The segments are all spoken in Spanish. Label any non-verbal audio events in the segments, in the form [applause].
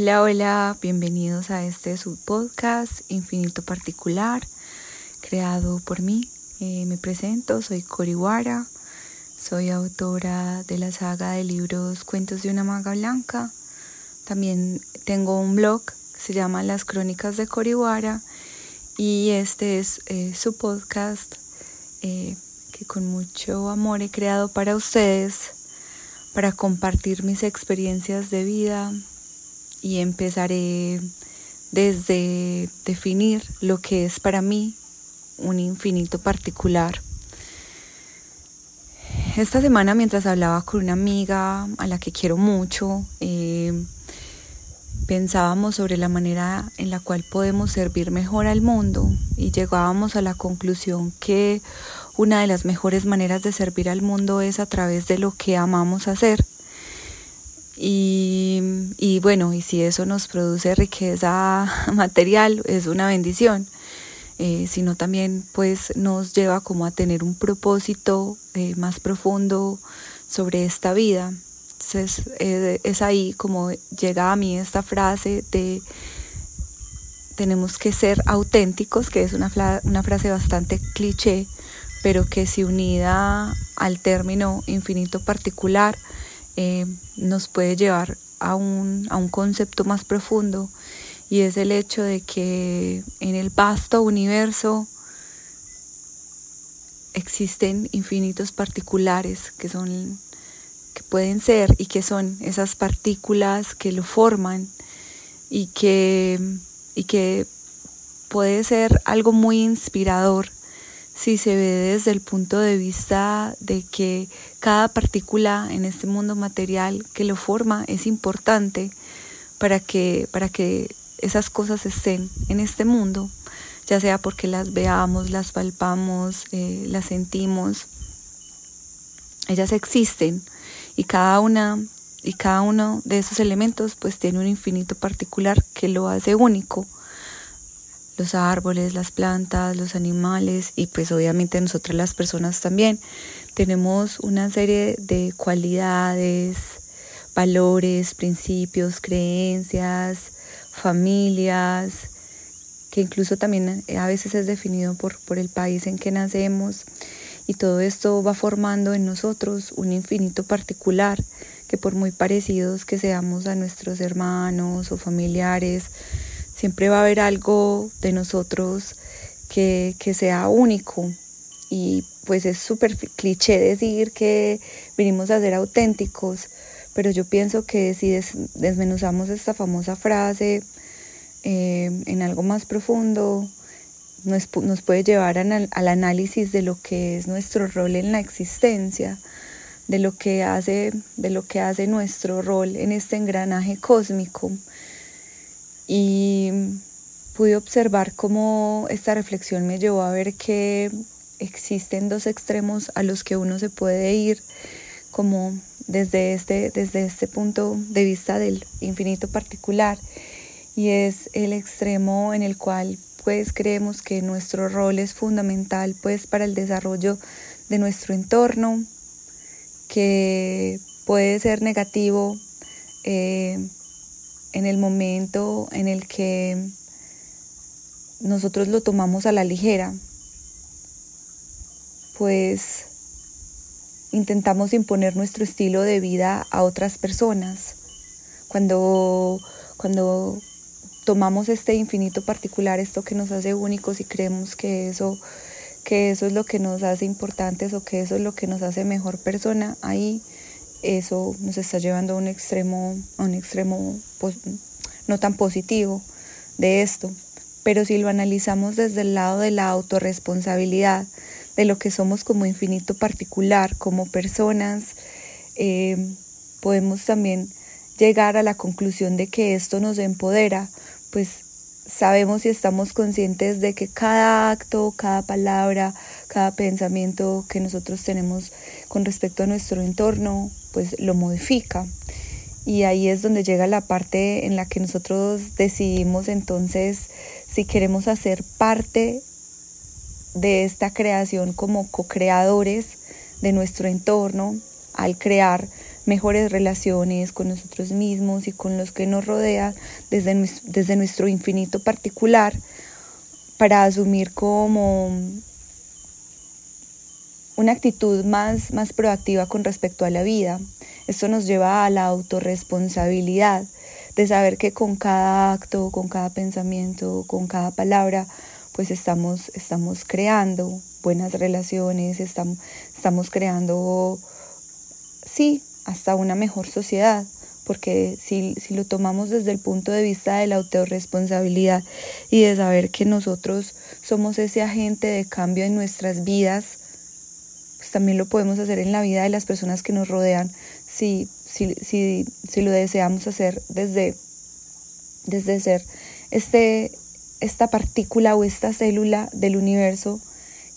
Hola, hola, bienvenidos a este subpodcast Infinito Particular, creado por mí. Eh, me presento, soy Coriwara, soy autora de la saga de libros Cuentos de una maga blanca. También tengo un blog que se llama Las Crónicas de Coriwara y este es eh, su podcast eh, que con mucho amor he creado para ustedes, para compartir mis experiencias de vida, y empezaré desde definir lo que es para mí un infinito particular. Esta semana mientras hablaba con una amiga a la que quiero mucho, eh, pensábamos sobre la manera en la cual podemos servir mejor al mundo y llegábamos a la conclusión que una de las mejores maneras de servir al mundo es a través de lo que amamos hacer y, bueno, y si eso nos produce riqueza [laughs] material, es una bendición. Eh, sino también pues nos lleva como a tener un propósito eh, más profundo sobre esta vida. Entonces eh, es ahí como llega a mí esta frase de tenemos que ser auténticos, que es una, una frase bastante cliché, pero que si unida al término infinito particular, eh, nos puede llevar a un, a un concepto más profundo y es el hecho de que en el vasto universo existen infinitos particulares que son que pueden ser y que son esas partículas que lo forman y que y que puede ser algo muy inspirador si se ve desde el punto de vista de que cada partícula en este mundo material que lo forma es importante para que, para que esas cosas estén en este mundo, ya sea porque las veamos, las palpamos, eh, las sentimos, ellas existen y cada una y cada uno de esos elementos pues tiene un infinito particular que lo hace único los árboles, las plantas, los animales y pues obviamente nosotros las personas también. Tenemos una serie de cualidades, valores, principios, creencias, familias, que incluso también a veces es definido por, por el país en que nacemos. Y todo esto va formando en nosotros un infinito particular que por muy parecidos que seamos a nuestros hermanos o familiares, siempre va a haber algo de nosotros que, sea único. Y pues es súper cliché decir que vinimos a ser auténticos, pero yo pienso que si desmenuzamos esta famosa frase eh, en algo más profundo, nos, nos puede llevar al análisis de lo que es nuestro rol en la existencia, de lo que hace, de lo que hace nuestro rol en este engranaje cósmico y pude observar cómo esta reflexión me llevó a ver que existen dos extremos a los que uno se puede ir como desde este, desde este punto de vista del infinito particular y es el extremo en el cual pues creemos que nuestro rol es fundamental pues para el desarrollo de nuestro entorno que puede ser negativo eh, en el momento en el que nosotros lo tomamos a la ligera, pues intentamos imponer nuestro estilo de vida a otras personas. Cuando, cuando tomamos este infinito particular, esto que nos hace únicos y creemos que eso, que eso es lo que nos hace importantes o que eso es lo que nos hace mejor persona, ahí eso nos está llevando a un extremo, a un extremo pues, no tan positivo de esto. Pero si lo analizamos desde el lado de la autorresponsabilidad, de lo que somos como infinito particular, como personas, eh, podemos también llegar a la conclusión de que esto nos empodera, pues sabemos y estamos conscientes de que cada acto, cada palabra, cada pensamiento que nosotros tenemos con respecto a nuestro entorno, pues lo modifica. Y ahí es donde llega la parte en la que nosotros decidimos entonces si queremos hacer parte de esta creación como co-creadores de nuestro entorno al crear mejores relaciones con nosotros mismos y con los que nos rodean desde, desde nuestro infinito particular para asumir como una actitud más, más proactiva con respecto a la vida. Esto nos lleva a la autorresponsabilidad de saber que con cada acto, con cada pensamiento, con cada palabra, pues estamos, estamos creando buenas relaciones, estamos, estamos creando, sí, hasta una mejor sociedad, porque si, si lo tomamos desde el punto de vista de la autorresponsabilidad y de saber que nosotros somos ese agente de cambio en nuestras vidas, pues también lo podemos hacer en la vida de las personas que nos rodean si, si, si, si lo deseamos hacer desde, desde ser este, esta partícula o esta célula del universo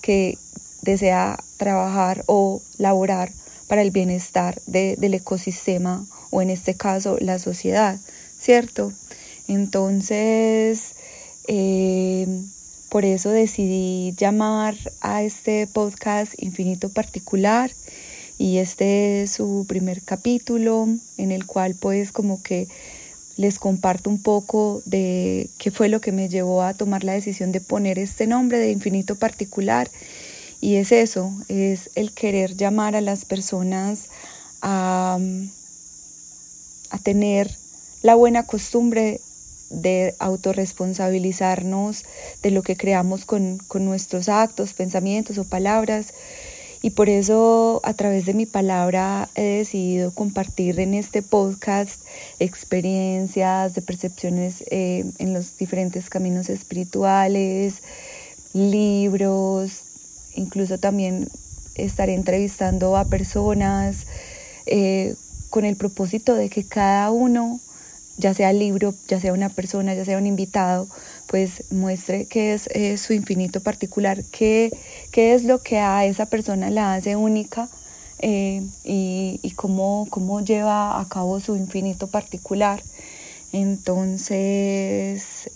que desea trabajar o laborar para el bienestar del ecosistema o en este caso la sociedad, ¿cierto? Entonces, eh, por eso decidí llamar a este podcast Infinito Particular y este es su primer capítulo en el cual pues como que les comparto un poco de qué fue lo que me llevó a tomar la decisión de poner este nombre de Infinito Particular. Y es eso, es el querer llamar a las personas a, a tener la buena costumbre de autorresponsabilizarnos de lo que creamos con, con nuestros actos, pensamientos o palabras. Y por eso a través de mi palabra he decidido compartir en este podcast experiencias de percepciones eh, en los diferentes caminos espirituales, libros, incluso también estaré entrevistando a personas eh, con el propósito de que cada uno, ya sea libro, ya sea una persona, ya sea un invitado, pues muestre qué es eh, su infinito particular, qué, qué, es lo que a esa persona la hace única eh, y, y cómo, cómo lleva a cabo su infinito particular. Entonces,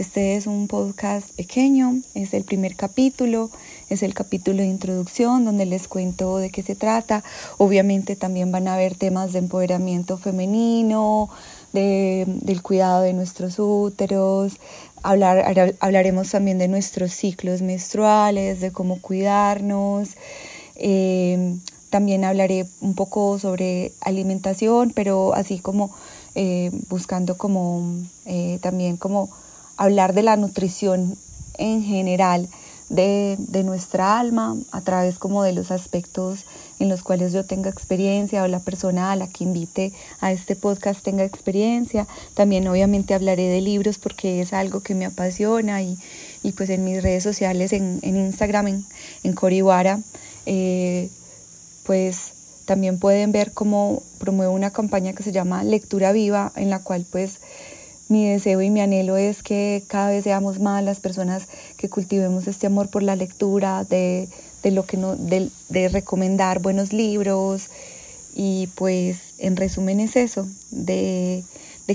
este es un podcast pequeño, es el primer capítulo, es el capítulo de introducción donde les cuento de qué se trata. Obviamente también van a haber temas de empoderamiento femenino, de, del cuidado de nuestros úteros, hablar, hablaremos también de nuestros ciclos menstruales, de cómo cuidarnos. Eh, también hablaré un poco sobre alimentación, pero así como eh, buscando como eh, también como hablar de la nutrición en general de, nuestra alma a través como de los aspectos en los cuales yo tenga experiencia o la persona a la que invite a este podcast tenga experiencia. También obviamente hablaré de libros porque es algo que me apasiona y, pues en mis redes sociales, en, Instagram, en, en Coriwara, eh, pues también pueden ver cómo promuevo una campaña que se llama Lectura Viva, en la cual pues mi deseo y mi anhelo es que cada vez seamos más las personas que cultivemos este amor por la lectura, de, lo que no, de, recomendar buenos libros. Y pues en resumen es eso, de,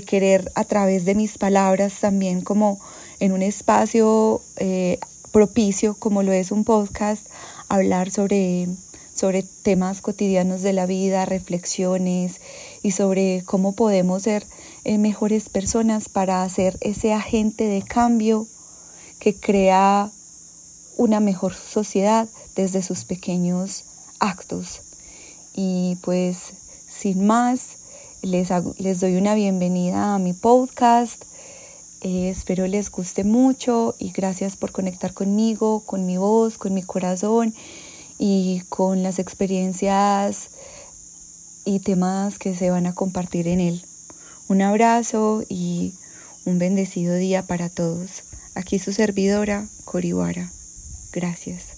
querer a través de mis palabras también como en un espacio eh, propicio como lo es un podcast, hablar sobre, sobre temas cotidianos de la vida, reflexiones y sobre cómo podemos ser eh, mejores personas para hacer ese agente de cambio que crea una mejor sociedad desde sus pequeños actos. Y pues sin más, les, les doy una bienvenida a mi podcast. Eh, espero les guste mucho y gracias por conectar conmigo, con mi voz, con mi corazón y con las experiencias y temas que se van a compartir en él. Un abrazo y un bendecido día para todos. Aquí su servidora, Coriwara. Gracias.